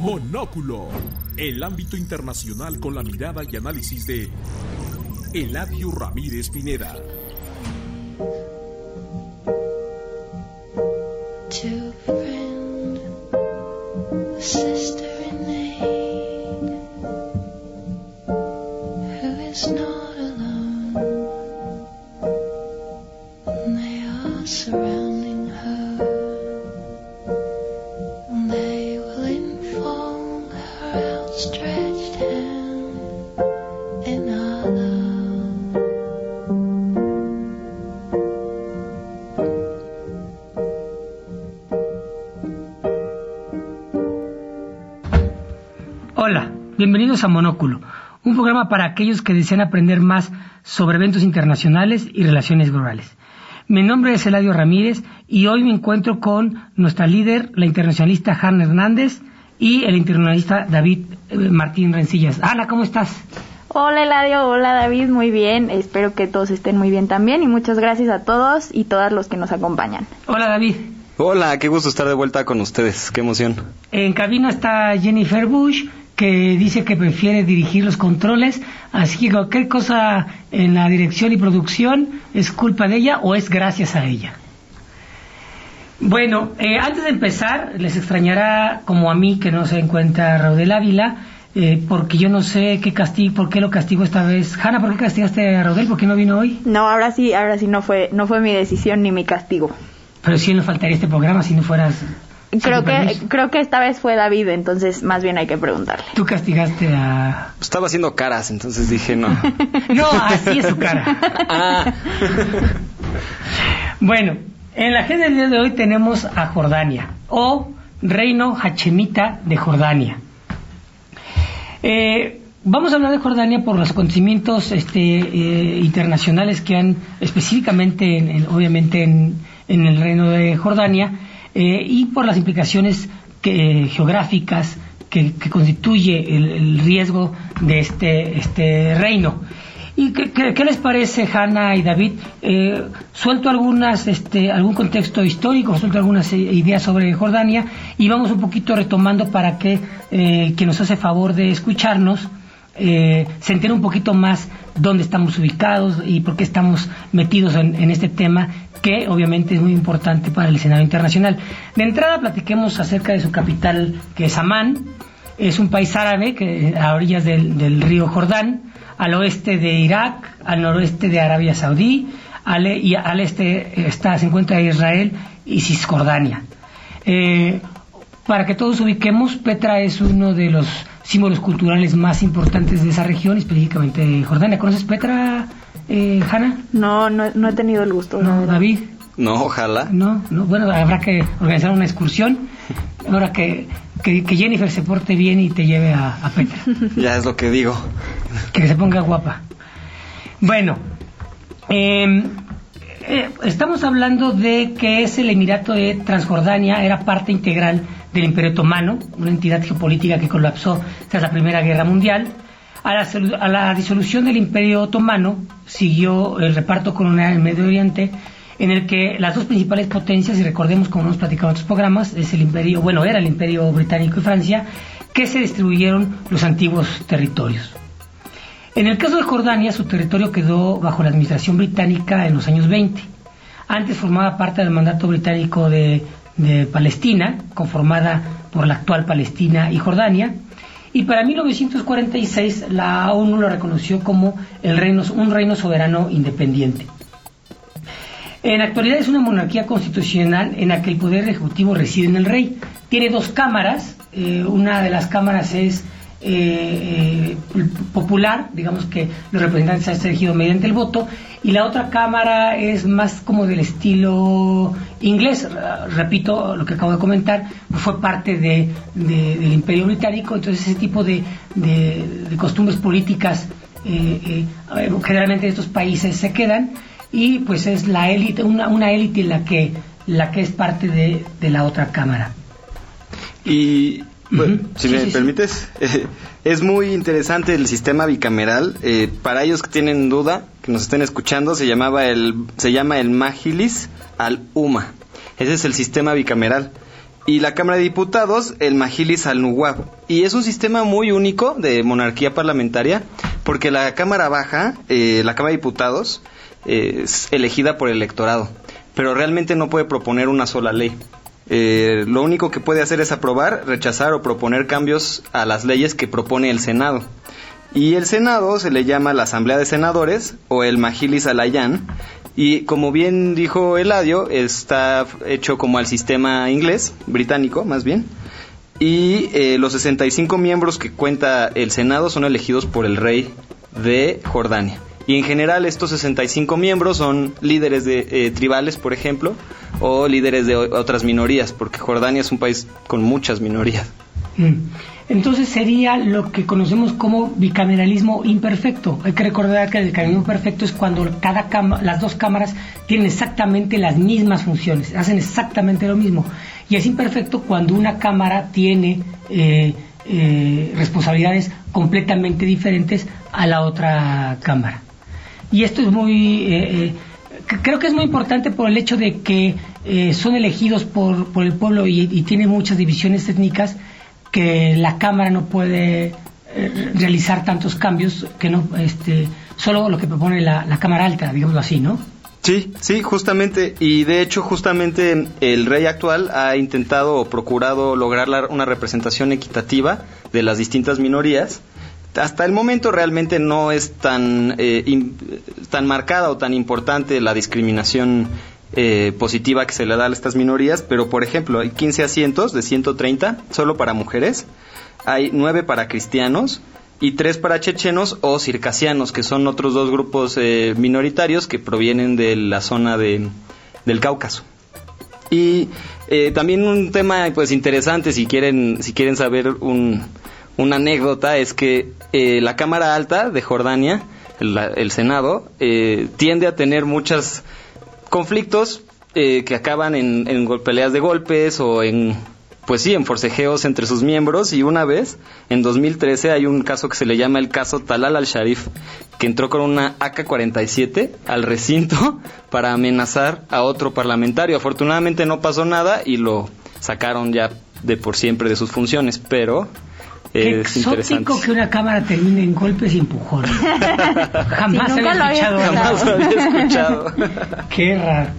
Monóculo, el ámbito internacional con la mirada y análisis de Eladio Ramírez Pineda. Bienvenidos a Monóculo, un programa para aquellos que desean aprender más sobre eventos internacionales y relaciones globales. Mi nombre es Eladio Ramírez y hoy me encuentro con nuestra líder, la internacionalista Hanna Hernández y el internacionalista David eh, Martín Rencillas. Ana, ¿cómo estás? Hola Eladio, hola David, muy bien. Espero que todos estén muy bien también y muchas gracias a todos y todas los que nos acompañan. Hola David. Hola, qué gusto estar de vuelta con ustedes, qué emoción. En cabina está Jennifer Bush que dice que prefiere dirigir los controles, así que cualquier cosa en la dirección y producción es culpa de ella o es gracias a ella. Bueno, eh, antes de empezar, les extrañará como a mí que no se encuentra Raudel Ávila, eh, porque yo no sé qué castigo, por qué lo castigo esta vez. Hanna, ¿por qué castigaste a Raudel? ¿Por qué no vino hoy? No, ahora sí, ahora sí no fue, no fue mi decisión ni mi castigo. Pero sí no faltaría este programa si no fueras Creo que, creo que esta vez fue David, entonces más bien hay que preguntarle. Tú castigaste a... Estaba haciendo caras, entonces dije no. no, así es su cara. Ah. bueno, en la agenda del día de hoy tenemos a Jordania, o Reino Hachemita de Jordania. Eh, vamos a hablar de Jordania por los acontecimientos este, eh, internacionales que han específicamente, obviamente, en, en el Reino de Jordania, eh, y por las implicaciones geográficas que, constituye el, riesgo de este, este reino. ¿Y qué, les parece, Hanna y David? Eh, suelto algunas, este, algún contexto histórico, suelto algunas ideas sobre Jordania y vamos un poquito retomando para que eh, quien nos hace favor de escucharnos eh, se entere un poquito más dónde estamos ubicados y por qué estamos metidos en este tema que obviamente es muy importante para el escenario internacional. De entrada platiquemos acerca de su capital, que es Amán. Es un país árabe que a orillas del, río Jordán, al oeste de Irak, al noroeste de Arabia Saudí, al, e, y al este está, se encuentra Israel y Cisjordania. Eh, para que todos ubiquemos, Petra es uno de los símbolos culturales más importantes de esa región, específicamente de Jordania. ¿Conoces Petra, eh, Hanna? No, no, he tenido el gusto. No, David. No, ojalá. No, no, bueno, habrá que organizar una excursión. Ahora que, que, Jennifer se porte bien y te lleve a, Petra. Ya es lo que digo. Que se ponga guapa. Bueno, em, eh, estamos hablando de que es el Emirato de Transjordania, era parte integral del Imperio Otomano, una entidad geopolítica que colapsó tras la Primera Guerra Mundial. A la, disolución del Imperio Otomano siguió el reparto colonial en Medio Oriente, en el que las dos principales potencias, y recordemos como hemos platicado en otros programas, es el Imperio, bueno, era el Imperio Británico y Francia, que se distribuyeron los antiguos territorios. En el caso de Jordania, su territorio quedó bajo la administración británica en los años 20. Antes formaba parte del mandato británico de Palestina, conformada por la actual Palestina y Jordania, y para 1946 la ONU lo reconoció como el reino, un reino soberano independiente. En la actualidad es una monarquía constitucional en la que el poder ejecutivo reside en el rey. Tiene dos cámaras, eh, una de las cámaras es eh, eh, popular, digamos que los representantes han elegido mediante el voto, y la otra cámara es más como del estilo inglés, repito lo que acabo de comentar, fue parte de, del Imperio Británico, entonces ese tipo de, costumbres políticas eh, generalmente en estos países se quedan y pues es la élite, una, una élite la que, la que es parte de, de la otra cámara. Y si me permites, es muy interesante el sistema bicameral. Eh, para ellos que tienen duda, que nos estén escuchando, se llamaba el se llama el Magilis al Uma. Ese es el sistema bicameral. y la Cámara de Diputados el Majilis al Nuwab. Y es un sistema muy único de monarquía parlamentaria porque la Cámara Baja, eh, la Cámara de Diputados, es elegida por el electorado, pero realmente no puede proponer una sola ley. Eh, lo único que puede hacer es aprobar, rechazar o proponer cambios a las leyes que propone el Senado. Y el Senado se le llama la Asamblea de Senadores o el Majilis Alayan. Y como bien dijo Eladio, está hecho como al sistema inglés, británico más bien. Y eh, los 65 miembros que cuenta el Senado son elegidos por el rey de Jordania. Y en general estos 65 miembros son líderes de eh, tribales, por ejemplo, o líderes de otras minorías, porque Jordania es un país con muchas minorías. Mm. Entonces sería lo que conocemos como bicameralismo imperfecto. Hay que recordar que el bicameralismo perfecto es cuando cada las dos cámaras tienen exactamente las mismas funciones, hacen exactamente lo mismo. Y es imperfecto cuando una cámara tiene eh, eh, responsabilidades completamente diferentes a la otra cámara. Y esto es muy... Eh, creo que es muy importante por el hecho de que son elegidos por, por el pueblo y, y tiene muchas divisiones étnicas que la cámara no puede eh, realizar tantos cambios que no este solo lo que propone la, cámara alta digámoslo así no Sí, sí, justamente, y de hecho justamente el rey actual ha intentado o procurado lograr una representación equitativa de las distintas minorías. Hasta el momento realmente no es tan, eh, tan marcada o tan importante la discriminación eh, positiva que se le da a estas minorías, pero por ejemplo hay 15 asientos de 130 solo para mujeres, hay 9 para cristianos y 3 para chechenos o circasianos, que son otros dos grupos eh, minoritarios que provienen de la zona de, del Cáucaso. Y eh, también un tema pues interesante si quieren si quieren saber un, una anécdota es que la Cámara Alta de Jordania, el, el Senado, tiende a tener muchas conflictos eh, que acaban en, en peleas de golpes o en pues sí, en forcejeos entre sus miembros y una vez, en 2013, hay un caso que se le llama el caso Talal al-Sharif, que entró con una AK-47 al recinto para amenazar a otro parlamentario. Afortunadamente no pasó nada y lo sacaron ya de por siempre de sus funciones, pero Qué es exótico que una cámara termine en golpes y empujones. Jamás había escuchado. Jamás lo había escuchado. Qué raro.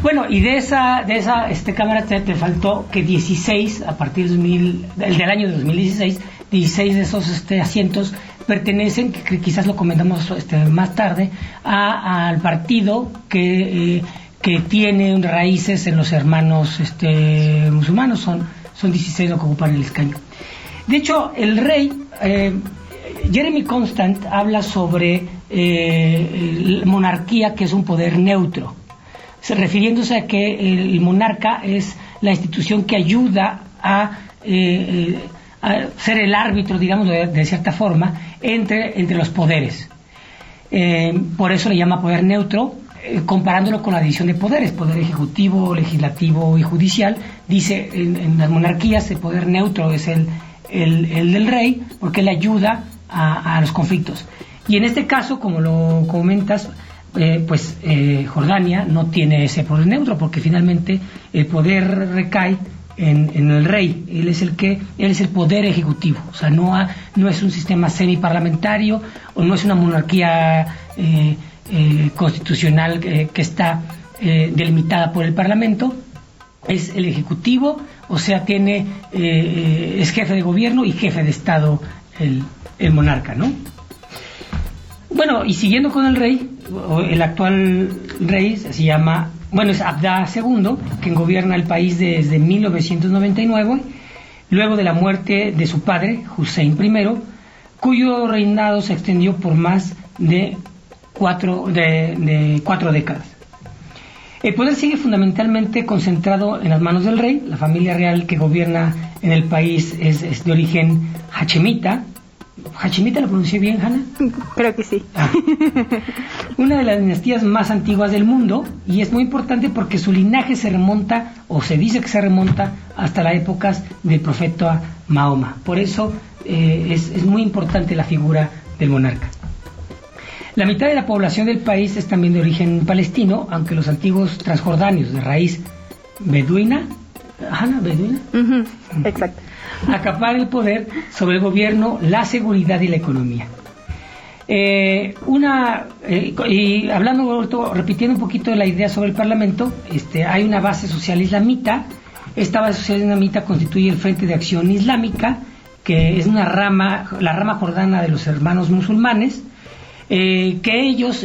Bueno, y de esa, de esa este, cámara te, faltó que 16, a partir del, del año de 2016, 16 de esos este, asientos pertenecen, que, quizás lo comentamos este, más tarde, a, al partido que, eh, que tiene raíces en los hermanos este, musulmanos. Son, son 16 los que ocupan el escaño. De hecho, el rey, eh, Jeremy Constant, habla sobre eh, monarquía, que es un poder neutro, refiriéndose a que el monarca es la institución que ayuda a, eh, ser el árbitro, digamos, de, cierta forma, entre, entre los poderes. por eso le llama poder neutro, comparándolo con la división de poderes, poder ejecutivo, legislativo y judicial, dice en, en, las monarquías el poder neutro es el, el, del rey, porque le ayuda a, los conflictos. Y en este caso, como lo comentas, eh, pues eh, Jordania no tiene ese poder neutro, porque finalmente el poder recae en, el rey. Él es el que, él es el poder ejecutivo. O sea, no, no es un sistema semiparlamentario o no es una monarquía eh, constitucional que está delimitada por el Parlamento. Es el ejecutivo o sea, tiene, eh, es jefe de gobierno y jefe de Estado el, monarca, ¿no? Bueno, y siguiendo con el rey, el actual rey se llama, bueno, es Abdá II, quien gobierna el país desde 1999, luego de la muerte de su padre, Hussein I, cuyo reinado se extendió por más de cuatro, de cuatro décadas. El poder sigue fundamentalmente concentrado en las manos del rey. La familia real que gobierna en el país es, de origen hachemita. ¿Hachemita lo pronuncié bien, Hanna? Creo que sí. Ah. Una de las dinastías más antiguas del mundo y es muy importante porque su linaje se remonta, o se dice que se remonta, hasta las épocas del profeta Mahoma. Por eso eh, es muy importante la figura del monarca. La mitad de la población del país es también de origen palestino, aunque los antiguos transjordanios de raíz beduina Hanna Beduina. Exacto. Acaparar el poder sobre el gobierno, la seguridad y la economía. Eh, una eh, y hablando repitiendo un poquito la idea sobre el Parlamento, este, hay una base social islamita. Esta base social islamita constituye el Frente de Acción Islámica, que es una rama, la rama jordana de los hermanos musulmanes, eh, que ellos,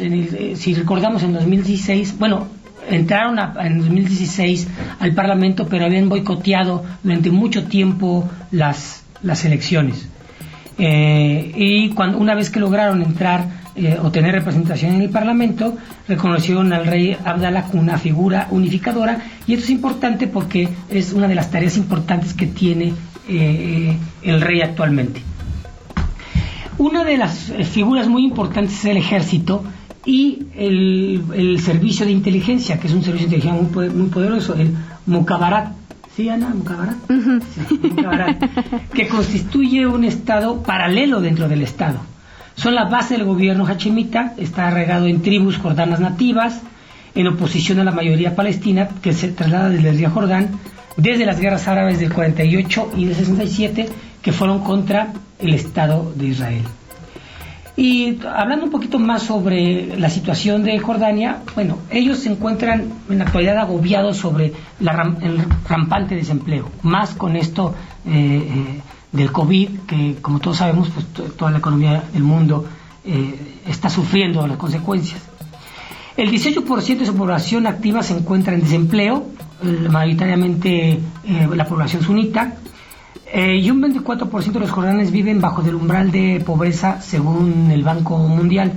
si recordamos en 2016, bueno, entraron en 2016 al Parlamento, pero habían boicoteado durante mucho tiempo las, las elecciones. Eh, y cuando, una vez que lograron entrar eh, o tener representación en el Parlamento, reconocieron al rey Abdallah como una figura unificadora y esto es importante porque es una de las tareas importantes que tiene eh, el rey actualmente. Una de las figuras muy importantes es el ejército y el, servicio de inteligencia, que es un servicio de inteligencia muy, poderoso, el Mukabarat. ¿Sí, Ana? Mukabarat. que constituye un Estado paralelo dentro del Estado. Son la base del gobierno hachemita, está regado en tribus jordanas nativas, en oposición a la mayoría palestina que se traslada desde el río Jordán desde las guerras árabes del 48 y del 67 que fueron contra el Estado de Israel. Y hablando un poquito más sobre la situación de Jordania, bueno, ellos se encuentran en la actualidad agobiados sobre el rampante desempleo, más con esto eh, eh, del COVID, que como todos sabemos, pues toda la economía del mundo eh, está sufriendo las consecuencias. El 18% de su población activa se encuentra en desempleo, mayoritariamente la población sunita, eh, y un 24% de los jordanes viven bajo el umbral de pobreza según el Banco Mundial.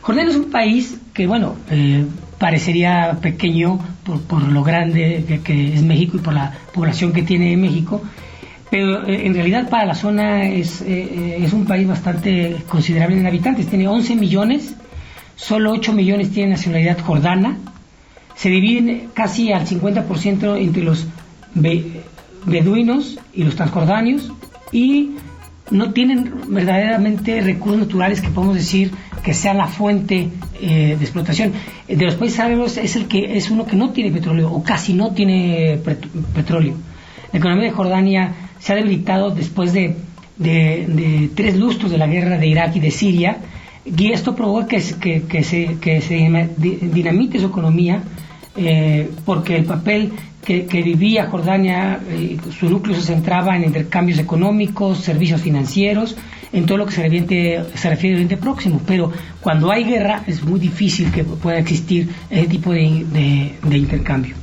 Jordania es un país que, bueno, eh, parecería pequeño por, lo grande que, es México y por la población que tiene México, pero eh, en realidad para la zona es, es un país bastante considerable en habitantes. Tiene 11 millones, solo 8 millones tienen nacionalidad jordana, se dividen casi al 50% entre los beduinos y los transjordanios y no tienen verdaderamente recursos naturales que podemos decir que sean la fuente eh, de explotación. De los países árabes es el que es uno que no tiene petróleo o casi no tiene petróleo. La economía de Jordania se ha debilitado después de, tres lustros de la guerra de Irak y de Siria y esto provoca que, que, se, que se dinamite su economía eh, porque el papel que, vivía Jordania, eh, su núcleo se centraba en intercambios económicos, servicios financieros, en todo lo que se refiere, se refiere al Oriente Próximo. Pero cuando hay guerra es muy difícil que pueda existir ese tipo de, intercambio.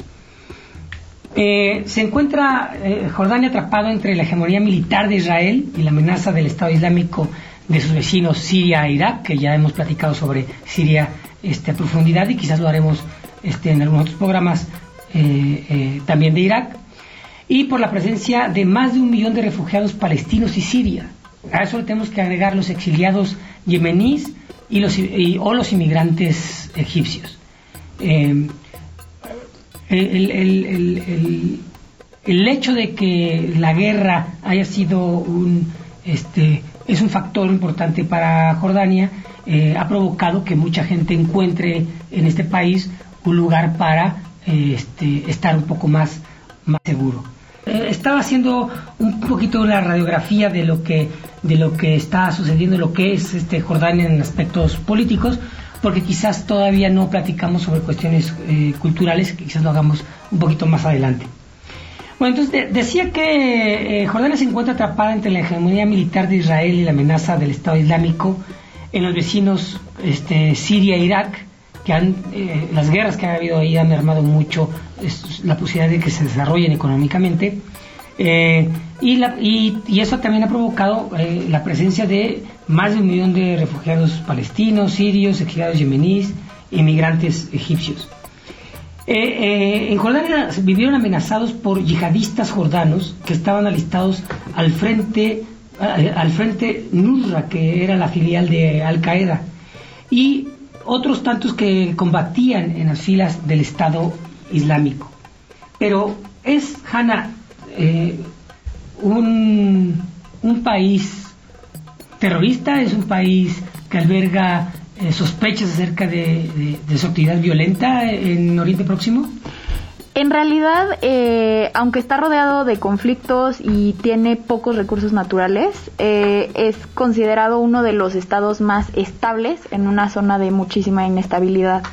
Eh, se encuentra eh, Jordania atrapado entre la hegemonía militar de Israel y la amenaza del Estado Islámico de sus vecinos Siria e Irak, que ya hemos platicado sobre Siria este, a profundidad y quizás lo haremos este, en algunos otros programas eh, eh, también de Irak, y por la presencia de más de un millón de refugiados palestinos y Siria. A eso le tenemos que agregar los exiliados yemeníes y los, o los inmigrantes egipcios. Eh, el, hecho de que la guerra haya sido un, este, es un factor importante para Jordania, ha provocado que mucha gente encuentre en este país un lugar para este, estar un poco más, más seguro. Eh, estaba haciendo un poquito una radiografía de lo que de lo que está sucediendo, lo que es este Jordania en aspectos políticos, porque quizás todavía no platicamos sobre cuestiones eh, culturales, que quizás lo hagamos un poquito más adelante. Bueno, entonces decía que eh, Jordania se encuentra atrapada entre la hegemonía militar de Israel y la amenaza del Estado Islámico en los vecinos este, Siria e Irak, que han, eh, las guerras que ha habido ahí han armado mucho la posibilidad de que se desarrollen económicamente. Eh, y, eso también ha provocado eh, la presencia de más de un millón de refugiados palestinos, sirios, exiliados yemeníes, inmigrantes egipcios. en Jordania vivieron amenazados por yihadistas jordanos que estaban alistados al frente, al frente Nusra, que era la filial de Al Qaeda. Y otros tantos que combatían en las filas del Estado Islámico. Pero es, Hanna, eh, un, país terrorista, es un país que alberga eh, sospechas acerca de, su actividad violenta en Oriente Próximo. En realidad, eh, aunque está rodeado de conflictos y tiene pocos recursos naturales, eh, es considerado uno de los estados más estables en una zona de muchísima inestabilidad.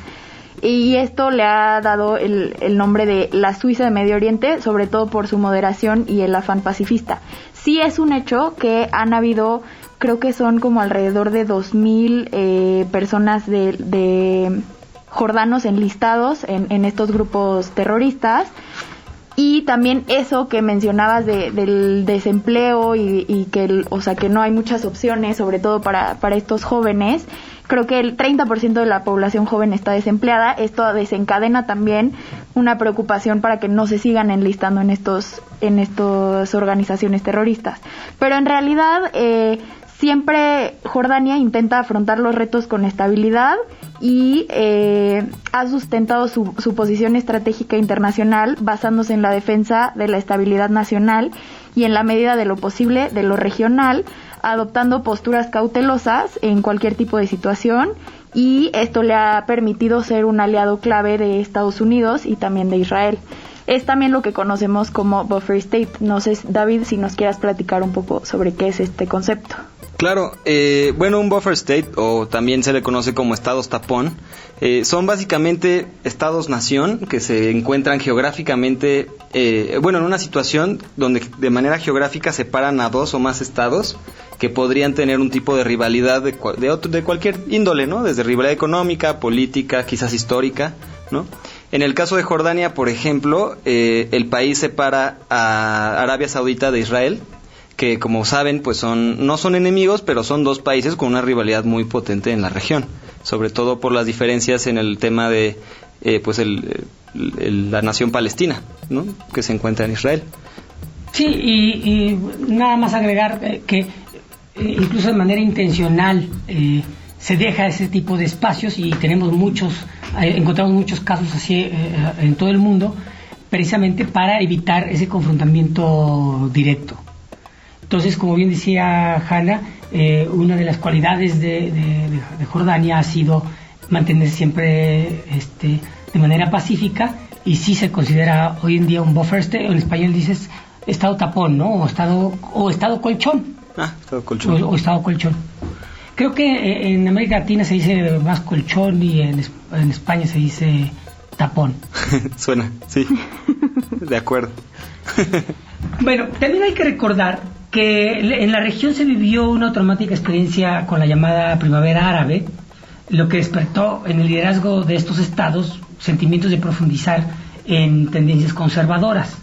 Y esto le ha dado el, el nombre de la Suiza de Medio Oriente, sobre todo por su moderación y el afán pacifista. Sí es un hecho que han habido creo que son como alrededor de 2.000 eh, personas de, de, jordanos enlistados en, en, estos grupos terroristas. Y también eso que mencionabas de, del desempleo y, y que, o sea, que no hay muchas opciones, sobre todo para, para estos jóvenes. Creo que el 30% de la población joven está desempleada. Esto desencadena también una preocupación para que no se sigan enlistando en estos en estas organizaciones terroristas. Pero en realidad eh, siempre Jordania intenta afrontar los retos con estabilidad y eh, ha sustentado su, su, posición estratégica internacional basándose en la defensa de la estabilidad nacional y en la medida de lo posible de lo regional, adoptando posturas cautelosas en cualquier tipo de situación y esto le ha permitido ser un aliado clave de Estados Unidos y también de Israel. Es también lo que conocemos como buffer state. No sé, David, si nos quieras platicar un poco sobre qué es este concepto. Claro, eh, bueno, un buffer state, o también se le conoce como estados tapón, eh, son básicamente estados-nación que se encuentran geográficamente, eh, bueno, en una situación donde de manera geográfica separan a dos o más estados que podrían tener un tipo de rivalidad de, de, de cualquier índole, ¿no? Desde rivalidad económica, política, quizás histórica, ¿no? En el caso de Jordania, por ejemplo, eh, el país separa a Arabia Saudita de Israel, que como saben, pues son no son enemigos, pero son dos países con una rivalidad muy potente en la región, sobre todo por las diferencias en el tema de eh, pues el, la nación palestina, ¿no? que se encuentra en Israel. Sí, y, nada más agregar eh, que eh, incluso de manera intencional eh, se deja ese tipo de espacios y tenemos muchos, eh, encontramos muchos casos así en todo el mundo, precisamente para evitar ese confrontamiento directo. Entonces, como bien decía Hanna, eh, una de las cualidades de, de, de, Jordania ha sido mantener siempre este, de manera pacífica y sí se considera hoy en día un buffer state, en español dices estado tapón, ¿no? O estado, o estado colchón. Ah, estado colchón. O, o estado colchón. Creo que eh, en América Latina se dice más colchón y en, en España se dice tapón. Suena, sí. De acuerdo. bueno, también hay que recordar que en la región se vivió una traumática experiencia con la llamada primavera árabe, lo que despertó en el liderazgo de estos estados sentimientos de profundizar en tendencias conservadoras.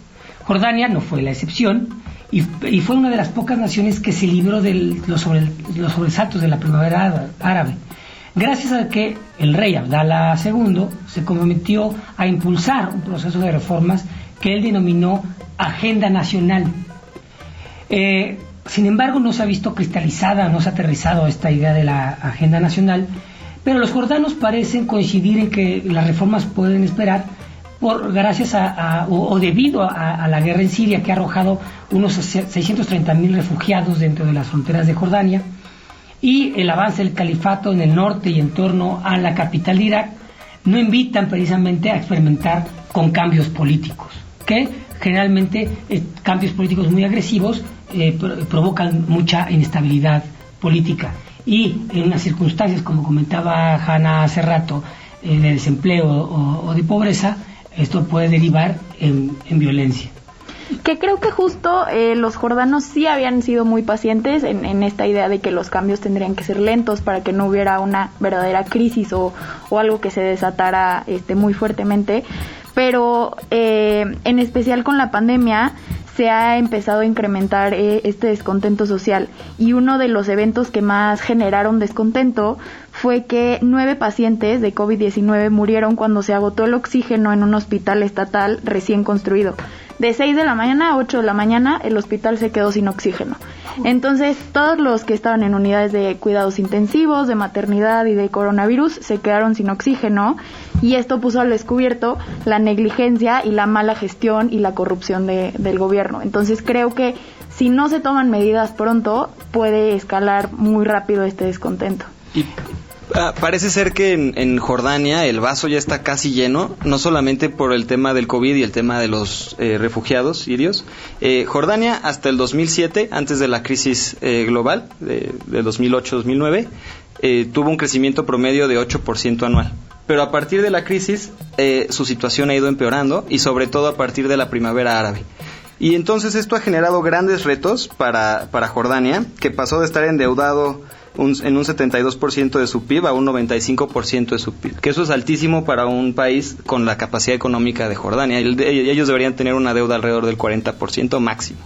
Jordania no fue la excepción y, fue una de las pocas naciones que se libró de los, sobre, los sobresaltos de la primavera árabe. Gracias a que el rey Abdallah II se comprometió a impulsar un proceso de reformas que él denominó Agenda Nacional, eh, sin embargo, no se ha visto cristalizada, no se ha aterrizado esta idea de la agenda nacional, pero los jordanos parecen coincidir en que las reformas pueden esperar por gracias a, o, debido a, a, la guerra en Siria que ha arrojado unos 630 mil refugiados dentro de las fronteras de Jordania y el avance del califato en el norte y en torno a la capital de Irak no invitan precisamente a experimentar con cambios políticos que generalmente eh, cambios políticos muy agresivos eh, provocan mucha inestabilidad política. Y en unas circunstancias como comentaba Hanna hace rato eh, de desempleo o, de pobreza esto puede derivar en, en violencia. Que creo que justo eh, los jordanos sí habían sido muy pacientes en, en, esta idea de que los cambios tendrían que ser lentos para que no hubiera una verdadera crisis o, o algo que se desatara este, muy fuertemente. Pero eh, en especial con la pandemia se ha empezado a incrementar eh, este descontento social y uno de los eventos que más generaron descontento fue que nueve pacientes de COVID-19 murieron cuando se agotó el oxígeno en un hospital estatal recién construido. De 6 de la mañana a 8 de la mañana el hospital se quedó sin oxígeno. Entonces todos los que estaban en unidades de cuidados intensivos, de maternidad y de coronavirus se quedaron sin oxígeno y esto puso al descubierto la negligencia y la mala gestión y la corrupción de, del gobierno. Entonces creo que si no se toman medidas pronto puede escalar muy rápido este descontento. Ah, parece ser que en, Jordania el vaso ya está casi lleno, no solamente por el tema del COVID y el tema de los eh, refugiados sirios. Eh, Jordania hasta el 2007, antes de la crisis eh, global de, de 2008-2009, tuvo un crecimiento promedio de 8% anual. Pero a partir de la crisis su situación ha ido empeorando y sobre todo a partir de la primavera árabe. Y entonces esto ha generado grandes retos para, para Jordania, que pasó de estar endeudado en un 72% de su PIB a un 95% de su PIB, que eso es altísimo para un país con la capacidad económica de Jordania. Ellos deberían tener una deuda alrededor del 40% máximo.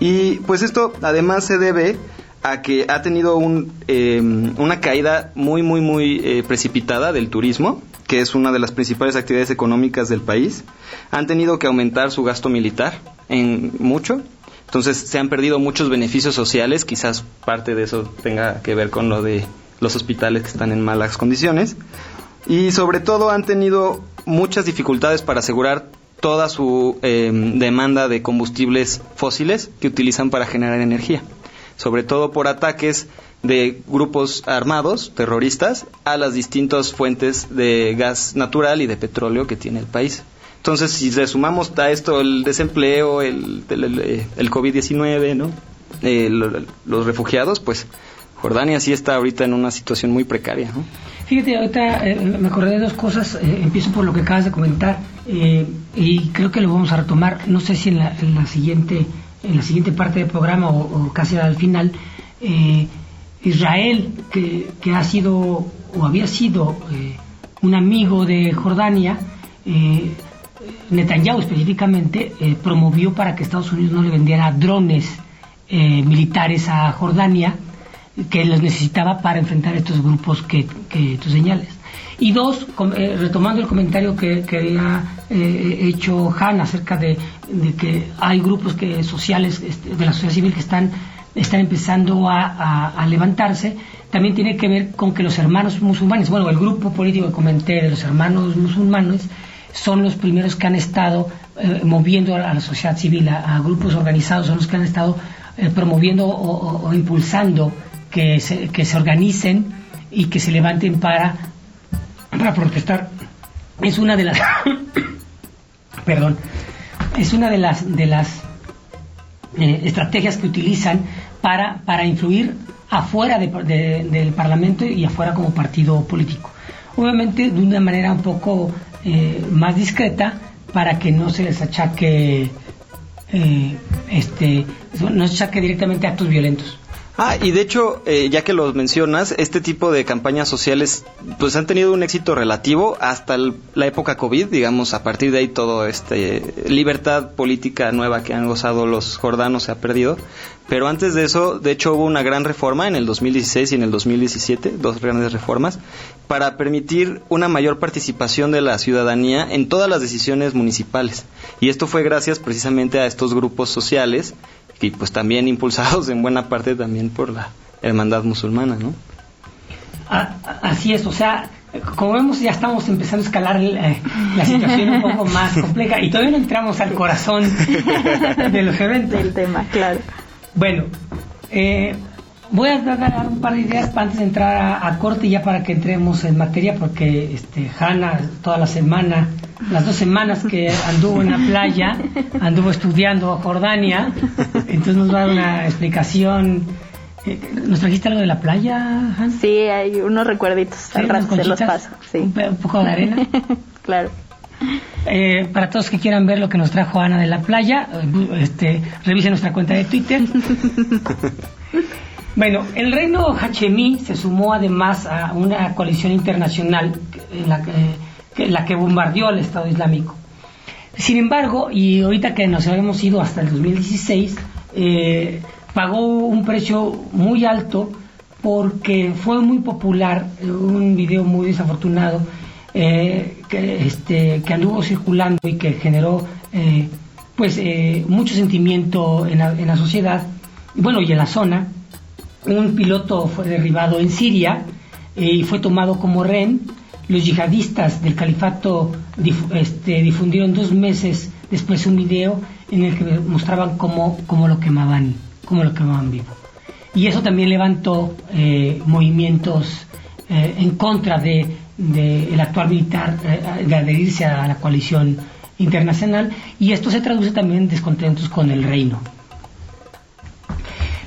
Y pues esto además se debe a que ha tenido un, em, una caída muy, muy, muy eh, precipitada del turismo, que es una de las principales actividades económicas del país. Han tenido que aumentar su gasto militar en mucho entonces se han perdido muchos beneficios sociales, quizás parte de eso tenga que ver con lo de los hospitales que están en malas condiciones. Y sobre todo han tenido muchas dificultades para asegurar toda su em, demanda de combustibles fósiles que utilizan para generar energía, sobre todo por ataques de grupos armados, terroristas, a las distintas fuentes de gas natural y de petróleo que tiene el país. Entonces, si le sumamos a esto el desempleo, el, el, COVID-19, ¿no? Eh, los refugiados, pues Jordania sí está ahorita en una situación muy precaria. ¿no? Fíjate, ahorita eh, me acordé de dos cosas. Eh, empiezo por lo que acabas de comentar y creo que lo vamos a retomar. No sé si en la, siguiente en la siguiente parte del programa o, casi al final. Israel, que, que, ha sido o había sido un amigo de Jordania, Netanyahu específicamente eh, promovió para que Estados Unidos no le vendiera drones eh, militares a Jordania que los necesitaba para enfrentar estos grupos que, que tú señales. Y dos, eh, retomando el comentario que, que había hecho Han acerca de, que hay grupos que, sociales este, de la sociedad civil que están, están empezando a, a, levantarse, también tiene que ver con que los hermanos musulmanes, bueno, el grupo político que comenté de los hermanos musulmanes, son los primeros que han estado eh, moviendo a la sociedad civil, a, grupos organizados, son los que han estado eh, promoviendo o, impulsando que se, que se organicen y que se levanten para, para protestar. Es una de las perdón, es una de las de las eh, estrategias que utilizan para, para influir afuera del Parlamento y afuera como partido político. Obviamente de una manera un poco eh, más discreta para que no se les achaque eh, este no se achaque directamente actos violentos. Ah, y de hecho, eh, ya que los mencionas, este tipo de campañas sociales pues han tenido un éxito relativo hasta la época COVID, digamos, a partir de ahí todo este libertad política nueva que han gozado los jordanos se ha perdido, pero antes de eso, de hecho hubo una gran reforma en el 2016 y en el 2017, dos grandes reformas para permitir una mayor participación de la ciudadanía en todas las decisiones municipales. Y esto fue gracias precisamente a estos grupos sociales y pues también impulsados en buena parte también por la hermandad musulmana, ¿no? así es, o sea, como vemos ya estamos empezando a escalar eh, la situación un poco más compleja y todavía no entramos al corazón de los eventos. Del tema, claro. Bueno, eh, voy a dar un par de ideas antes de entrar a, corte ya para que entremos en materia porque este Hanna toda la semana las dos semanas que anduvo en la playa, anduvo estudiando Jordania, entonces nos va a dar una explicación. Eh, ¿Nos trajiste algo de la playa, Hans? Sí, hay unos recuerditos, al rato los paso. Sí. Un, poco de arena. claro. Eh, para todos que quieran ver lo que nos trajo Ana de la playa, eh, este, revisen nuestra cuenta de Twitter. bueno, el reino Hachemí se sumó además a una coalición internacional en la que la que bombardeó al Estado Islámico. Sin embargo, y ahorita que nos habíamos ido hasta el 2016, eh, pagó un precio muy alto porque fue muy popular un video muy desafortunado eh, que, este, que anduvo circulando y que generó eh, pues mucho sentimiento en la, en la sociedad bueno y en la zona un piloto fue derribado en Siria y fue tomado como rehén los yihadistas del califato este, difundieron dos meses después un video en el que mostraban cómo, lo quemaban, cómo lo quemaban vivo. Y eso también levantó eh, movimientos en contra de, el actual militar, de adherirse a la coalición internacional, y esto se traduce también en descontentos con el reino.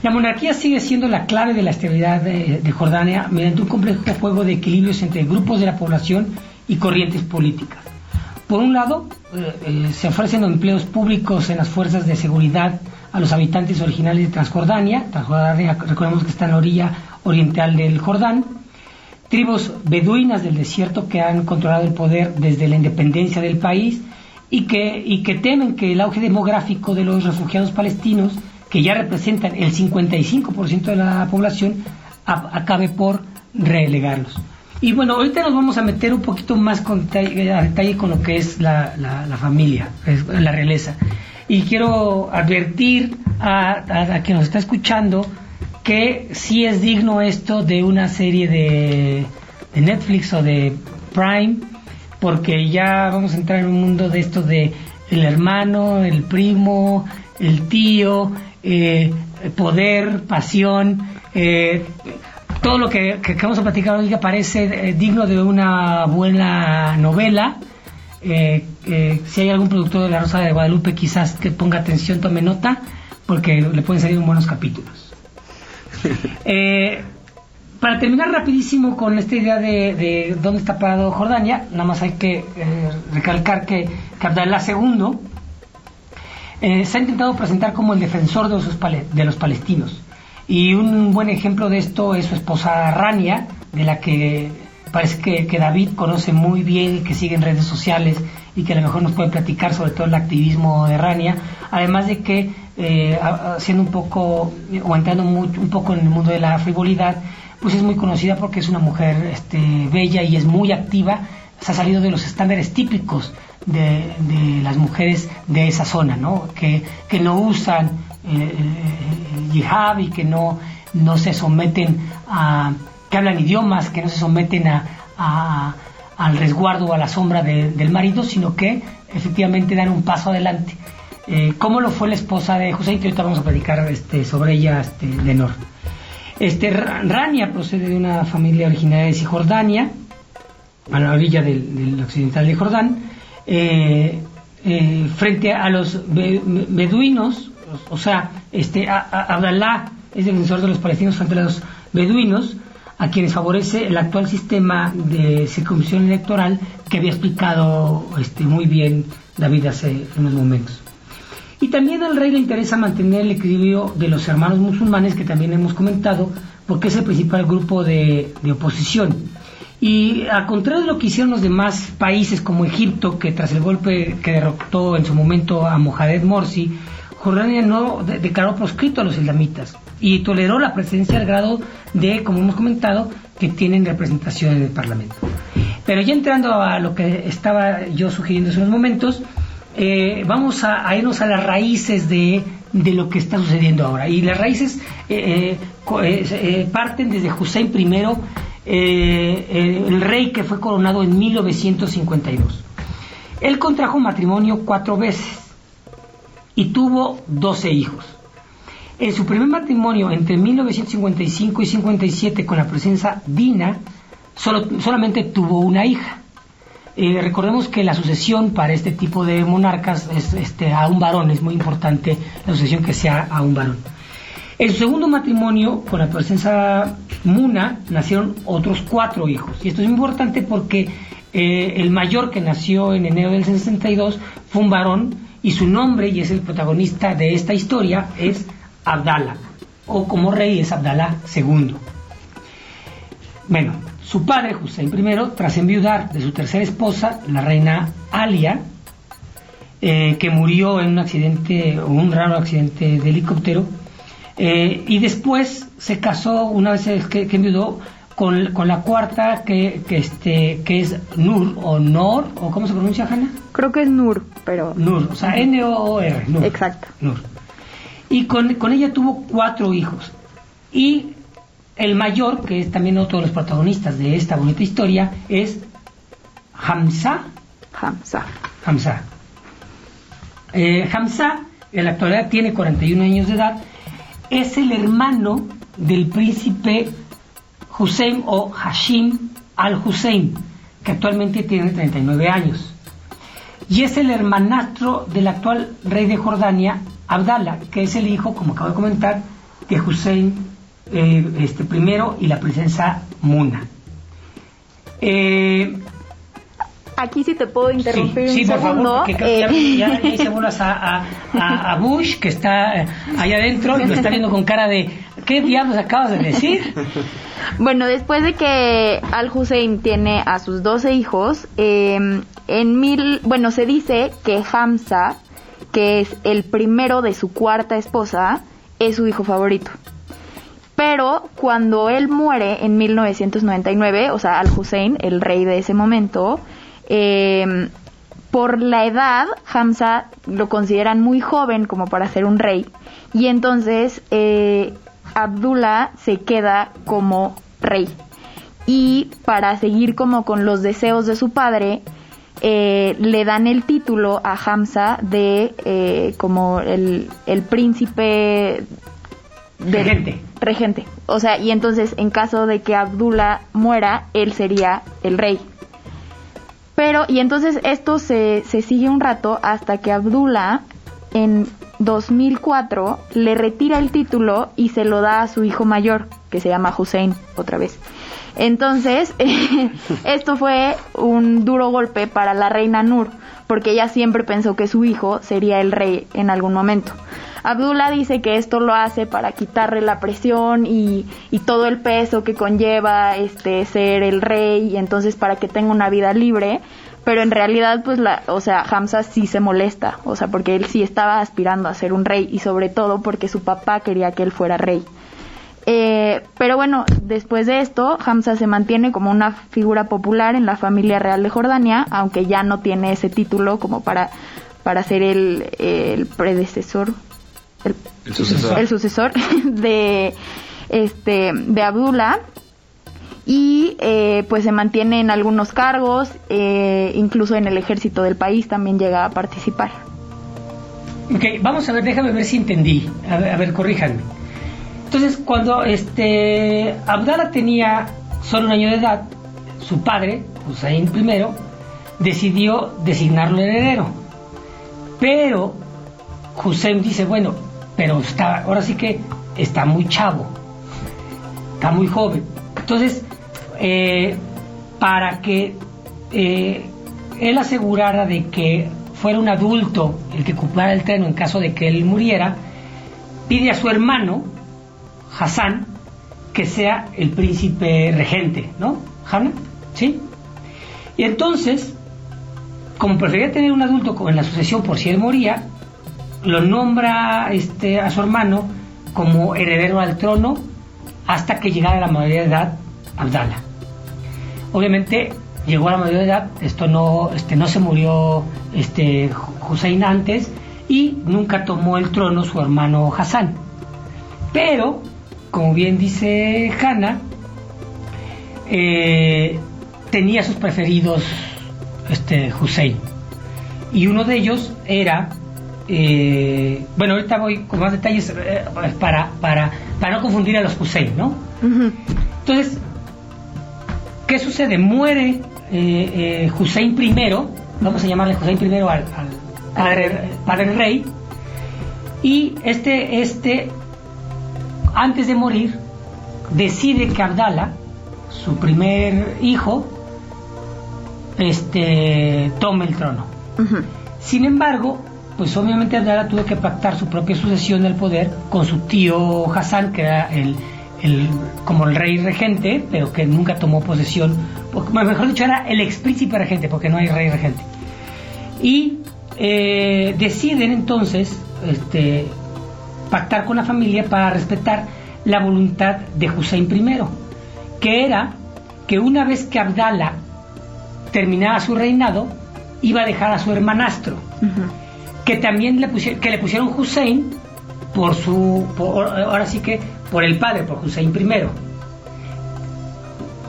La monarquía sigue siendo la clave de la estabilidad de, Jordania mediante un complejo juego de equilibrios entre grupos de la población y corrientes políticas. Por un lado, eh, eh, se ofrecen empleos públicos en las fuerzas de seguridad a los habitantes originales de Transjordania. Transjordania, recordemos que está en la orilla oriental del Jordán. Tribus beduinas del desierto que han controlado el poder desde la independencia del país y que, y que temen que el auge demográfico de los refugiados palestinos que ya representan el 55% de la población, acabe por relegarlos. Y bueno, ahorita nos vamos a meter un poquito más detalle, a detalle con lo que es la, familia, la realeza. Y quiero advertir a, a, quien nos está escuchando que sí es digno esto de una serie de, de Netflix o de Prime, porque ya vamos a entrar en un mundo de esto de el hermano, el primo, el tío, eh, poder, pasión, eh, todo lo que, que, vamos a platicar hoy parece eh, digno de una buena novela. si hay algún productor de La Rosa de Guadalupe, quizás que ponga atención, tome nota, porque le pueden salir buenos capítulos. para terminar rapidísimo con esta idea de, dónde está parado Jordania, nada más hay que recalcar que, que II eh, se ha intentado presentar como el defensor de los, de los palestinos. Y un buen ejemplo de esto es su esposa Rania, de la que parece que, David conoce muy bien y que sigue en redes sociales y que a lo mejor nos puede platicar sobre todo el activismo de Rania, además de que eh, siendo un poco o entrando un poco en el mundo de la frivolidad, pues es muy conocida porque es una mujer este, bella y es muy activa, se ha salido de los estándares típicos de, las mujeres de esa zona, ¿no? Que, que no usan eh, yihad y que no, no se someten a, que hablan idiomas, que no se someten a, al resguardo o a la sombra del marido, sino que efectivamente dan un paso adelante. Eh, ¿Cómo lo fue la esposa de José? Y ahorita vamos a platicar este, sobre ella este, de. Este, Rania procede de una familia originaria de Cisjordania, a la orilla del, occidental de Jordán, eh, eh, frente a los beduinos, o sea, este, Abdalá es defensor de los palestinos frente a los beduinos, a quienes favorece el actual sistema de circuncisión electoral que había explicado este, muy bien David hace unos momentos. Y también al rey le interesa mantener el equilibrio de los hermanos musulmanes, que también hemos comentado, porque es el principal grupo de oposición. Y al contrario de lo que hicieron los demás países como Egipto, que tras el golpe que derrotó en su momento a Mohamed Morsi, Jordania no declaró proscrito a los islamitas y toleró la presencia al grado de, como hemos comentado, que tienen representación en el Parlamento. Pero ya entrando a lo que estaba yo sugiriendo en unos momentos, eh, vamos a, irnos a las raíces de, lo que está sucediendo ahora. Y las raíces eh, eh, parten desde Hussein I el rey que fue coronado en 1952. Él contrajo matrimonio cuatro veces y tuvo 12 hijos. En su primer matrimonio entre 1955 y 57 con la presencia Dina, solamente tuvo una hija. Eh, recordemos que la sucesión para este tipo de monarcas es este, a un varón, es muy importante la sucesión que sea a un varón. En su segundo matrimonio, con la presencia Muna, nacieron otros cuatro hijos. Y esto es importante porque eh, el mayor que nació en enero del 62 fue un varón y su nombre, y es el protagonista de esta historia, es Abdala, o como rey es Abdala II. Bueno, su padre, Hussein I, tras enviudar de su tercera esposa, la reina Alia, eh, que murió en un accidente, o un raro accidente de helicóptero, eh, y después se casó, una vez que, que enviudó, con, con, la cuarta, que, que, este, que es Nur, o Nor, o ¿cómo se pronuncia, Hanna? Creo que es Nur, pero... Nur, o sea, N-O-R, Nur. Exacto. Nur. Y con, con ella tuvo cuatro hijos. Y el mayor, que es también otro de los protagonistas de esta bonita historia, es Hamza. Hamza. Hamza. Eh, Hamza, en la actualidad tiene 41 años de edad es el hermano del príncipe Hussein o Hashim al-Hussein, que actualmente tiene 39 años. Y es el hermanastro del actual rey de Jordania, Abdallah, que es el hijo, como acabo de comentar, de Hussein eh, este, primero y la princesa Muna. Eh, Aquí sí te puedo interrumpir sí, un por segundo. Favor, porque eh, ya, ya, hice bolas a, a, a, Bush, que está allá adentro y lo está viendo con cara de ¿qué diablos acabas de decir? Bueno, después de que Al Hussein tiene a sus 12 hijos, eh, en mil, bueno, se dice que Hamza, que es el primero de su cuarta esposa, es su hijo favorito. Pero cuando él muere en 1999, o sea, Al Hussein, el rey de ese momento, eh, por la edad, Hamza lo consideran muy joven como para ser un rey. Y entonces eh, Abdullah se queda como rey. Y para seguir como con los deseos de su padre, eh, le dan el título a Hamza de eh, como el, el príncipe regente. regente. O sea, y entonces en caso de que Abdullah muera, él sería el rey. Pero, y entonces esto se, se sigue un rato hasta que Abdullah en 2004 le retira el título y se lo da a su hijo mayor, que se llama Hussein, otra vez. Entonces, esto fue un duro golpe para la reina Nur, porque ella siempre pensó que su hijo sería el rey en algún momento. Abdullah dice que esto lo hace para quitarle la presión y, y, todo el peso que conlleva este ser el rey y entonces para que tenga una vida libre, pero en realidad pues la, o sea, Hamza sí se molesta, o sea, porque él sí estaba aspirando a ser un rey y sobre todo porque su papá quería que él fuera rey. Eh, pero bueno, después de esto, Hamza se mantiene como una figura popular en la familia real de Jordania, aunque ya no tiene ese título como para, para ser el, el predecesor el, el, sucesor. el, sucesor. de este de Abdullah y eh, pues se mantiene en algunos cargos eh, incluso en el ejército del país también llega a participar ok vamos a ver déjame ver si entendí a ver, a ver corríjanme entonces cuando este Abdallah tenía solo un año de edad su padre Hussein primero decidió designarlo heredero pero Hussein dice bueno pero está, ahora sí que está muy chavo, está muy joven. Entonces, eh, para que eh, él asegurara de que fuera un adulto el que ocupara el trono en caso de que él muriera, pide a su hermano, Hassan, que sea el príncipe regente, ¿no? ¿Hanna? ¿Sí? Y entonces, como prefería tener un adulto en la sucesión por si él moría, lo nombra este, a su hermano como heredero al trono hasta que llegara a la mayoría de edad Abdallah. Obviamente llegó a la mayoría de edad, esto no, este, no se murió este, Hussein antes y nunca tomó el trono su hermano Hassan. Pero, como bien dice Hanna, eh, tenía sus preferidos este, Hussein. Y uno de ellos era eh, bueno, ahorita voy con más detalles eh, para, para, para no confundir a los Hussein, ¿no? Entonces, ¿qué sucede? Muere Hussein primero, vamos a llamarle Hussein primero al, al padre, padre rey, y este, este, antes de morir, decide que Abdallah, su primer hijo, este, tome el trono. Sin embargo, pues obviamente Abdallah tuvo que pactar su propia sucesión del poder con su tío Hassan, que era el, el- como el rey regente, pero que nunca tomó posesión, porque, mejor dicho, era el ex príncipe regente, porque no hay rey regente. Y eh, deciden entonces este, pactar con la familia para respetar la voluntad de Hussein I, que era que una vez que Abdallah terminara su reinado, iba a dejar a su hermanastro que también le pusieron, que le pusieron Hussein por su, por- ahora sí que por el padre, por Hussein primero.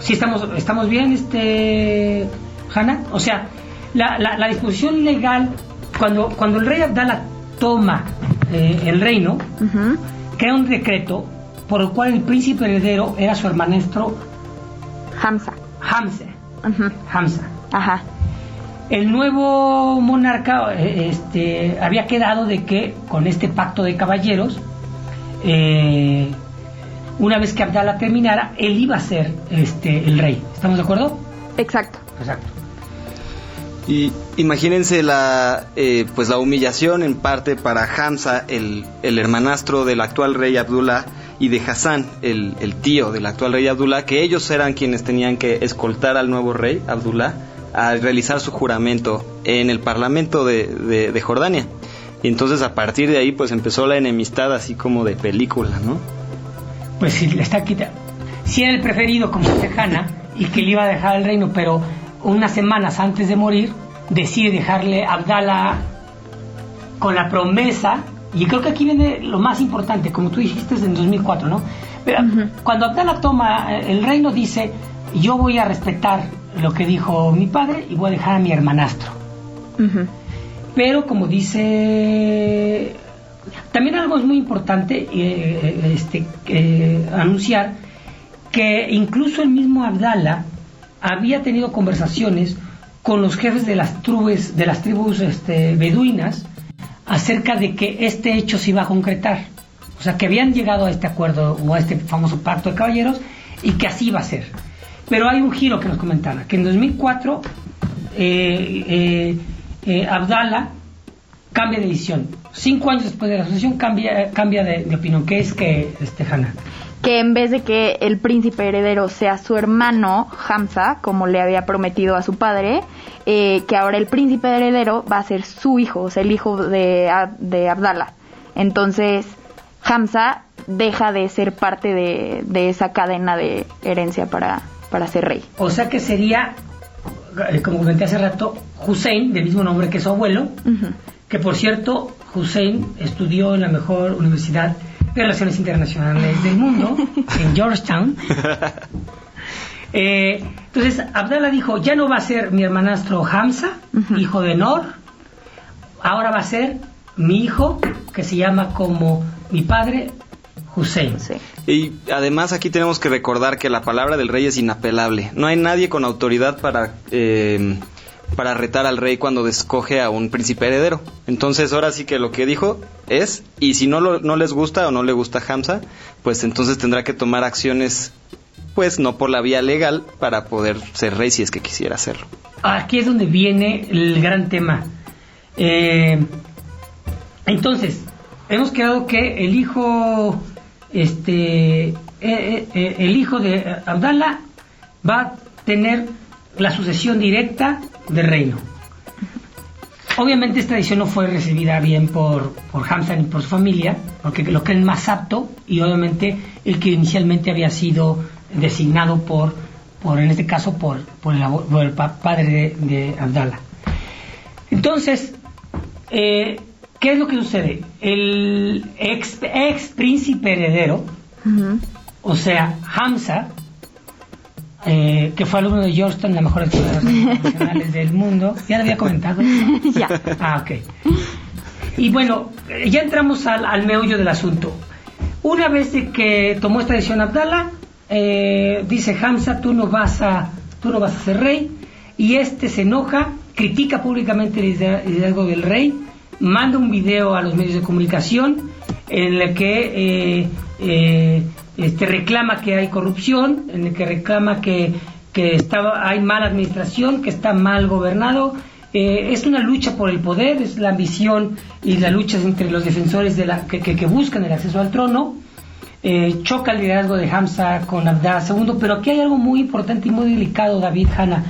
Sí estamos, estamos bien, este, Hanna. O sea, la, la, la disposición legal cuando cuando el rey Abdallah toma eh, el reino, Ujú. crea un decreto por el cual el príncipe heredero era su hermanastro Hamza. Hamza. Hamza. Ajá. El nuevo monarca eh, este, había quedado de que con este pacto de caballeros, eh, una vez que Abdala terminara, él iba a ser este, el rey. ¿Estamos de acuerdo? Exacto. Exacto. Y imagínense la, eh, pues la humillación en parte para Hamza, el, el hermanastro del actual rey Abdullah, y de Hassan, el, el tío del actual rey Abdullah, que ellos eran quienes tenían que escoltar al nuevo rey Abdullah a realizar su juramento en el parlamento de, de- Jordania. Y entonces a partir de ahí pues empezó la enemistad así como de película, ¿no? Pues le está quitando. Si era el preferido, como Hanna, y que le iba a dejar el reino, pero unas semanas antes de morir, decide dejarle a Abdala con la promesa, y creo que aquí viene lo más importante, como tú dijiste en 2004, ¿no? Pero cuando Abdala toma eh, el reino, dice: Yo voy a respetar lo que dijo mi padre y voy a dejar a mi hermanastro. Pero como dice, también algo es muy importante eh, este, eh, anunciar que incluso el mismo Abdala había tenido conversaciones con los jefes de las tribus, de las tribus este, beduinas acerca de que este hecho se iba a concretar. O sea, que habían llegado a este acuerdo o a este famoso pacto de caballeros y que así iba a ser. Pero hay un giro que nos comentaba, que en 2004 eh, eh, eh, Abdala cambia de decisión. Cinco años después de la asociación cambia, cambia de, opinión. ¿Qué es que, este, Hanna? Que en vez de que el príncipe heredero sea su hermano Hamza, como le había prometido a su padre, eh, que ahora el príncipe heredero va a ser su hijo, o sea, el hijo de, de Abdallah. Entonces, Hamza deja de ser parte de, de esa cadena de herencia para, para ser rey. O sea que sería, eh, como comenté hace rato, Hussein, del mismo nombre que su abuelo, que por cierto, Hussein estudió en la mejor universidad Relaciones Internacionales del mundo, en Georgetown. Eh, entonces, Abdallah dijo, ya no va a ser mi hermanastro Hamza, hijo de Nor, ahora va a ser mi hijo, que se llama como mi padre, Hussein. Sí. Y además aquí tenemos que recordar que la palabra del rey es inapelable. No hay nadie con autoridad para, eh, para retar al rey cuando escoge a un príncipe heredero. Entonces ahora sí que lo que dijo es, y si no, lo- no les gusta o no le gusta Hamza, pues entonces tendrá que tomar acciones, pues no por la vía legal, para poder ser rey si es que quisiera hacerlo. Aquí es donde viene el gran tema. Eh, entonces, hemos quedado que el hijo, este, eh, eh, eh, el hijo de Abdallah va a tener la sucesión directa del reino. Obviamente esta decisión no fue recibida bien por, por Hamza ni por su familia, porque lo creen más apto y obviamente el que inicialmente había sido designado por, por en este caso, por, por el, por padre de, de Abdallah. Entonces, eh, ¿qué es lo que sucede? El ex, ex príncipe heredero, o sea, Hamza, eh, que fue alumno de Georgetown, la mejor escuela de internacionales del mundo, ya lo había comentado. Ya. Ah, ok. Y bueno, eh, ya entramos al, al meollo del asunto. Una vez que tomó esta decisión Abdallah, eh, dice Hamza, tú no vas a, tú no vas a ser rey, y este se enoja, critica públicamente el liderazgo del rey, manda un video a los medios de comunicación en el que eh, eh, este, reclama que hay corrupción, en el que reclama que, que estaba, hay mala administración, que está mal gobernado. Eh, es una lucha por el poder, es la ambición y la lucha entre los defensores de la, que, que- buscan el acceso al trono. Choca el liderazgo de Hamza con Abdallah II, pero aquí hay algo muy importante y muy delicado, David Hanna,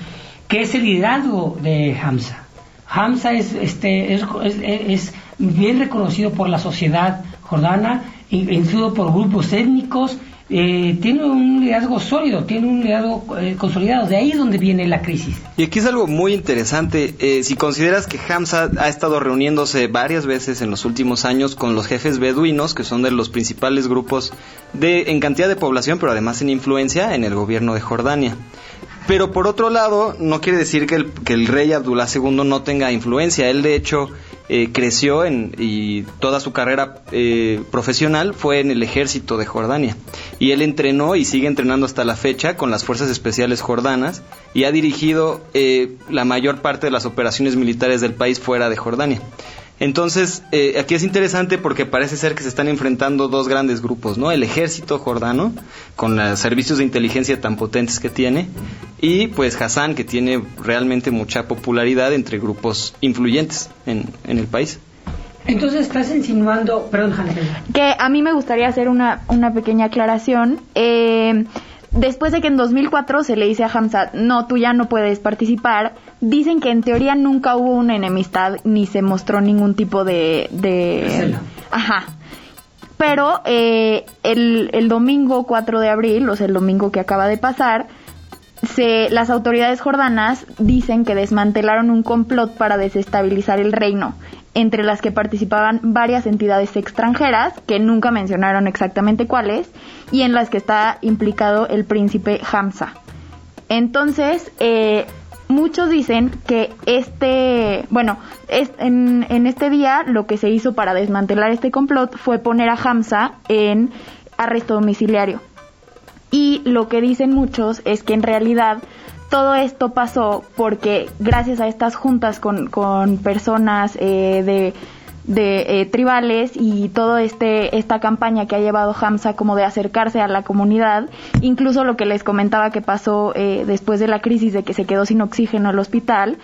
que es el liderazgo de Hamza. Hamza es, este, es, es- es bien reconocido por la sociedad jordana, in- incluido por grupos étnicos, eh, tiene un liderazgo sólido, tiene un liderazgo eh, consolidado, de ahí es donde viene la crisis. Y aquí es algo muy interesante. eh, si consideras que Hamza ha estado reuniéndose varias veces en los últimos años con los jefes beduinos, que son de los principales grupos de, en cantidad de población, pero además en influencia en el gobierno de Jordania. Pero por otro lado, no quiere decir que el, rey Abdullah II no tenga influencia. Él, de hecho, eh, creció en, y toda su carrera eh, profesional fue en el ejército de Jordania. Y él entrenó y sigue entrenando hasta la fecha con las Fuerzas Especiales Jordanas y ha dirigido eh, la mayor parte de las operaciones militares del país fuera de Jordania. Entonces, eh, aquí es interesante porque parece ser que se están enfrentando dos grandes grupos, ¿no? El ejército jordano, con los servicios de inteligencia tan potentes que tiene, y pues Hassan, que tiene realmente mucha popularidad entre grupos influyentes en, en el país. Entonces estás insinuando, perdón, Hanna, Que a mí me gustaría hacer una, una pequeña aclaración. Eh, después de que en 2004 se le dice a Hamza, no, tú ya no puedes participar, dicen que en teoría nunca hubo una enemistad ni se mostró ningún tipo de... de... Ajá. Pero eh, el, el domingo 4 de abril, o sea, el domingo que acaba de pasar, se, las autoridades jordanas dicen que desmantelaron un complot para desestabilizar el reino, entre las que participaban varias entidades extranjeras, que nunca mencionaron exactamente cuáles, y en las que está implicado el príncipe Hamza. Entonces, eh, muchos dicen que este, bueno, en, en este día lo que se hizo para desmantelar este complot fue poner a Hamza en arresto domiciliario. Y lo que dicen muchos es que en realidad todo esto pasó porque gracias a estas juntas con, con personas eh, de, de, eh, tribales y toda este, esta campaña que ha llevado Hamza como de acercarse a la comunidad, incluso lo que les comentaba que pasó eh, después de la crisis de que se quedó sin oxígeno al hospital,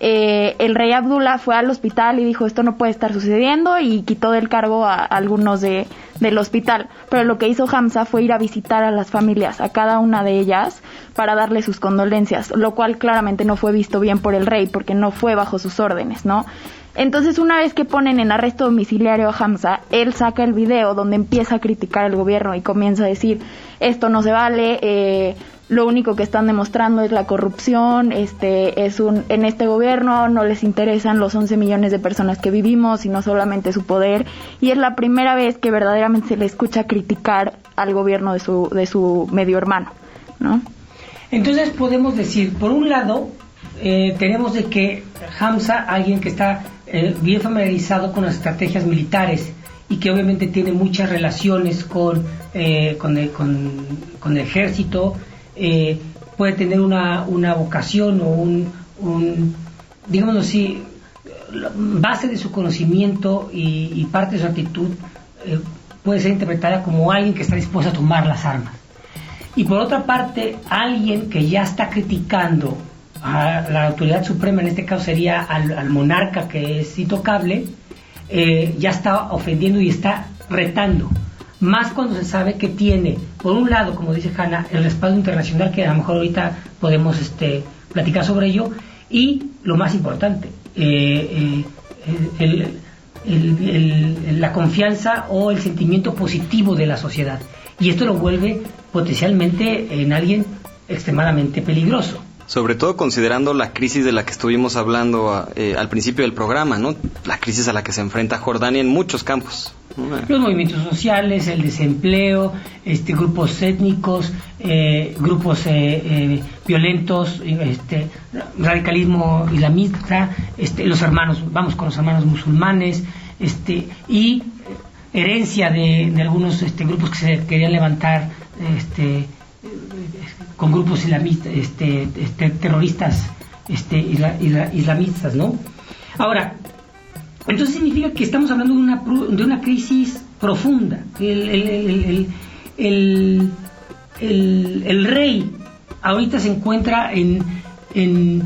eh, el rey Abdullah fue al hospital y dijo esto no puede estar sucediendo y quitó del cargo a, algunos de, del hospital. Pero lo que hizo Hamza fue ir a visitar a las familias, a cada una de ellas, para darle sus condolencias, lo cual claramente no fue visto bien por el rey porque no fue bajo sus órdenes, ¿no? Entonces, una vez que ponen en arresto domiciliario a Hamza, él saca el video donde empieza a criticar al gobierno y comienza a decir, esto no se vale, eh, lo único que están demostrando es la corrupción, este es un en este gobierno no les interesan los 11 millones de personas que vivimos, sino solamente su poder y es la primera vez que verdaderamente se le escucha criticar al gobierno de su de su medio hermano, ¿no? Entonces podemos decir, por un lado, eh, tenemos de que Hamza, alguien que está eh, bien familiarizado con las estrategias militares y que obviamente tiene muchas relaciones con, eh, con, el, con, ejército, eh, puede tener una, una vocación o un, un digámoslo así, base de su conocimiento y, parte de su actitud puede ser interpretada como alguien que está dispuesto a tomar las armas. Y por otra parte, alguien que ya está criticando a la autoridad suprema, en este caso sería al, monarca que es intocable, eh, ya está ofendiendo y está retando. Más cuando se sabe que tiene, por un lado, como dice Hanna, el respaldo internacional, que a lo mejor ahorita podemos este, platicar sobre ello, y lo más importante, eh, eh, el- la confianza o el sentimiento positivo de la sociedad. Y esto lo vuelve potencialmente en alguien extremadamente peligroso. Sobre todo considerando la crisis de la que estuvimos hablando eh, al principio del programa, ¿no? La crisis a la que se enfrenta Jordania en muchos campos. Los movimientos sociales, el desempleo, este, grupos étnicos, eh, grupos eh, eh, violentos, este, radicalismo islamista, este, los hermanos, vamos con los hermanos musulmanes, este, y herencia de, de algunos este, grupos que se querían levantar este, con grupos islamistas, este, este, terroristas este, isla- isla- islamistas, ¿no? Ahora, entonces significa que estamos hablando de una, de una crisis profunda. El- el- el- el rey ahorita se encuentra en, en,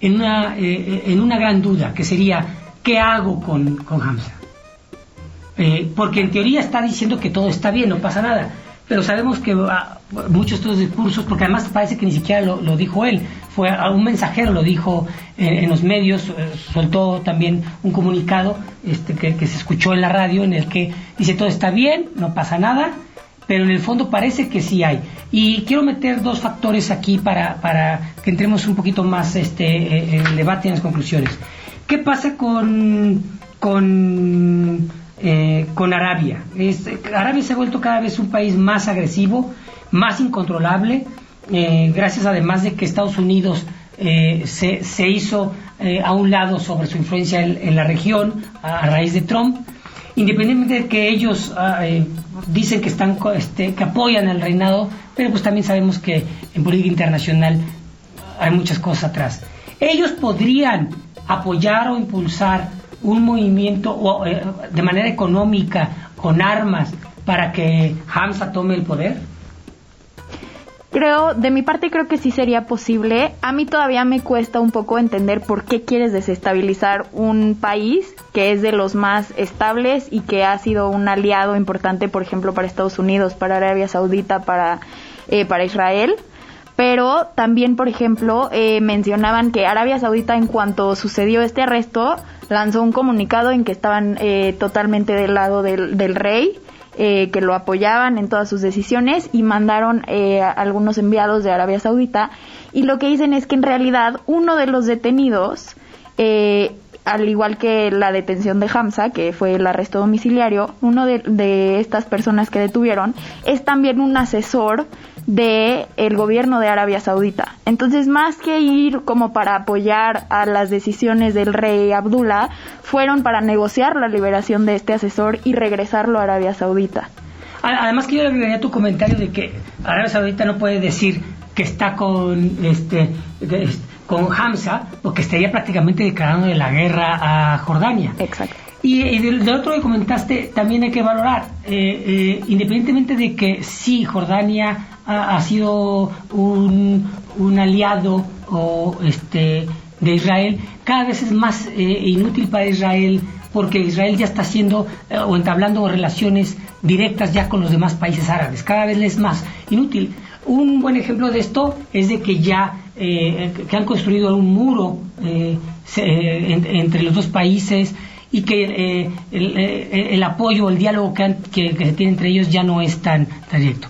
en una, eh, en una gran duda, que sería, ¿qué hago con, con Hamza? Eh, porque en teoría está diciendo que todo está bien, no pasa nada. Pero sabemos que ah, muchos de estos discursos, porque además parece que ni siquiera lo, dijo él, fue a un mensajero lo dijo eh, en los medios, eh, soltó también un comunicado este, que, se escuchó en la radio en el que dice todo está bien, no pasa nada, pero en el fondo parece que sí hay. Y quiero meter dos factores aquí para, para que entremos un poquito más este, eh, en el debate y en las conclusiones. ¿Qué pasa con, con, eh, con Arabia? Arabia se ha vuelto cada vez un país más agresivo, más incontrolable eh, gracias además de que Estados Unidos eh, se, se, hizo eh, a un lado sobre su influencia en, la región a, raíz de Trump, independientemente de que ellos ah, dicen que están este, que apoyan el reinado, pero pues también sabemos que en política internacional hay muchas cosas atrás. Ellos podrían apoyar o impulsar un movimiento de manera económica con armas para que Hamza tome el poder? Creo, de mi parte creo que sí sería posible. A mí todavía me cuesta un poco entender por qué quieres desestabilizar un país que es de los más estables y que ha sido un aliado importante, por ejemplo, para Estados Unidos, para Arabia Saudita, para, eh, para Israel. Pero también, por ejemplo, eh, mencionaban que Arabia Saudita, en cuanto sucedió este arresto, lanzó un comunicado en que estaban eh, totalmente del lado del, del rey eh, que lo apoyaban en todas sus decisiones y mandaron eh, algunos enviados de Arabia Saudita. Y lo que dicen es que en realidad uno de los detenidos eh, al igual que la detención de Hamza, que fue el arresto domiciliario, uno de, estas personas que detuvieron es también un asesor de el gobierno de Arabia Saudita. Entonces, más que ir como para apoyar a las decisiones del rey Abdullah, fueron para negociar la liberación de este asesor y regresarlo a Arabia Saudita. Además que yo le agregaría tu comentario de que Arabia Saudita no puede decir que está con este con Hamza porque estaría prácticamente declarando la guerra a Jordania. Exacto. Y, del, otro que comentaste también hay que valorar, eh, eh, independientemente de que sí, Jordania ha, sido un, aliado o este de Israel, cada vez es más eh, inútil para Israel porque Israel ya está haciendo o entablando relaciones directas ya con los demás países árabes, cada vez es más inútil. Un buen ejemplo de esto es de que ya que han construido un muro entre los dos países, y que eh, eh, el, apoyo, el diálogo que, que, se tiene entre ellos ya no es tan, directo.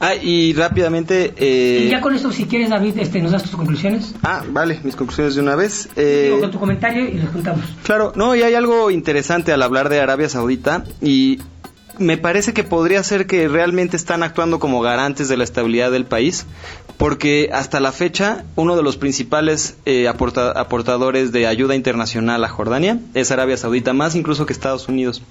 Ah, y rápidamente... Eh... Y ya con eso, si quieres, David, este, nos das tus conclusiones. Ah, vale, mis conclusiones de una vez. Eh... con tu comentario y los juntamos. Claro, no, y hay algo interesante al hablar de Arabia Saudita y me parece que podría ser que realmente están actuando como garantes de la estabilidad del país, porque hasta la fecha uno de los principales eh, aportadores de ayuda internacional a Jordania es Arabia Saudita, más incluso que Estados Unidos.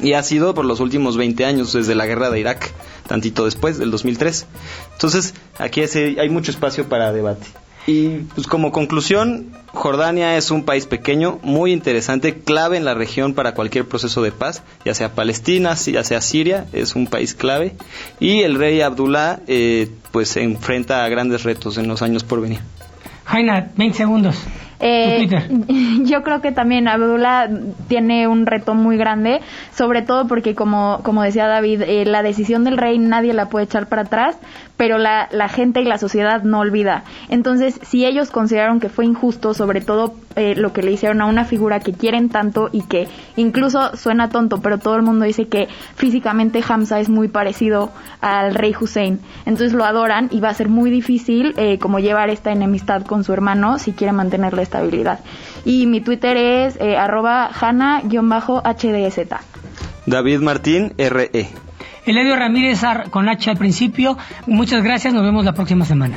Y ha sido por los últimos 20 años, desde la guerra de Irak, tantito después, del 2003. Entonces, aquí hay mucho espacio para debate. Y pues como conclusión, Jordania es un país pequeño, muy interesante, clave en la región para cualquier proceso de paz, ya sea Palestina, ya sea Siria, es un país clave. Y el rey Abdullah eh, pues se enfrenta a grandes retos en los años por venir. Jaina, 20 segundos. Eh, yo creo que también Abdullah tiene un reto muy grande, sobre todo porque como, como decía David, eh, la decisión del rey nadie la puede echar para atrás, pero la, la, gente y la sociedad no olvida. Entonces, si ellos consideraron que fue injusto, sobre todo eh, lo que le hicieron a una figura que quieren tanto y que incluso suena tonto, pero todo el mundo dice que físicamente Hamza es muy parecido al rey Hussein. Entonces lo adoran y va a ser muy difícil eh, como llevar esta enemistad con su hermano si quiere mantener la estabilidad. Y mi Twitter es eh, arroba hana-hdz. David Martín, RE. Eladio Ramírez con H al principio. Muchas gracias, nos vemos la próxima semana.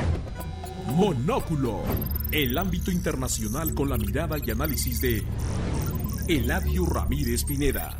Monóculo, el ámbito internacional con la mirada y análisis de Eladio Ramírez Pineda.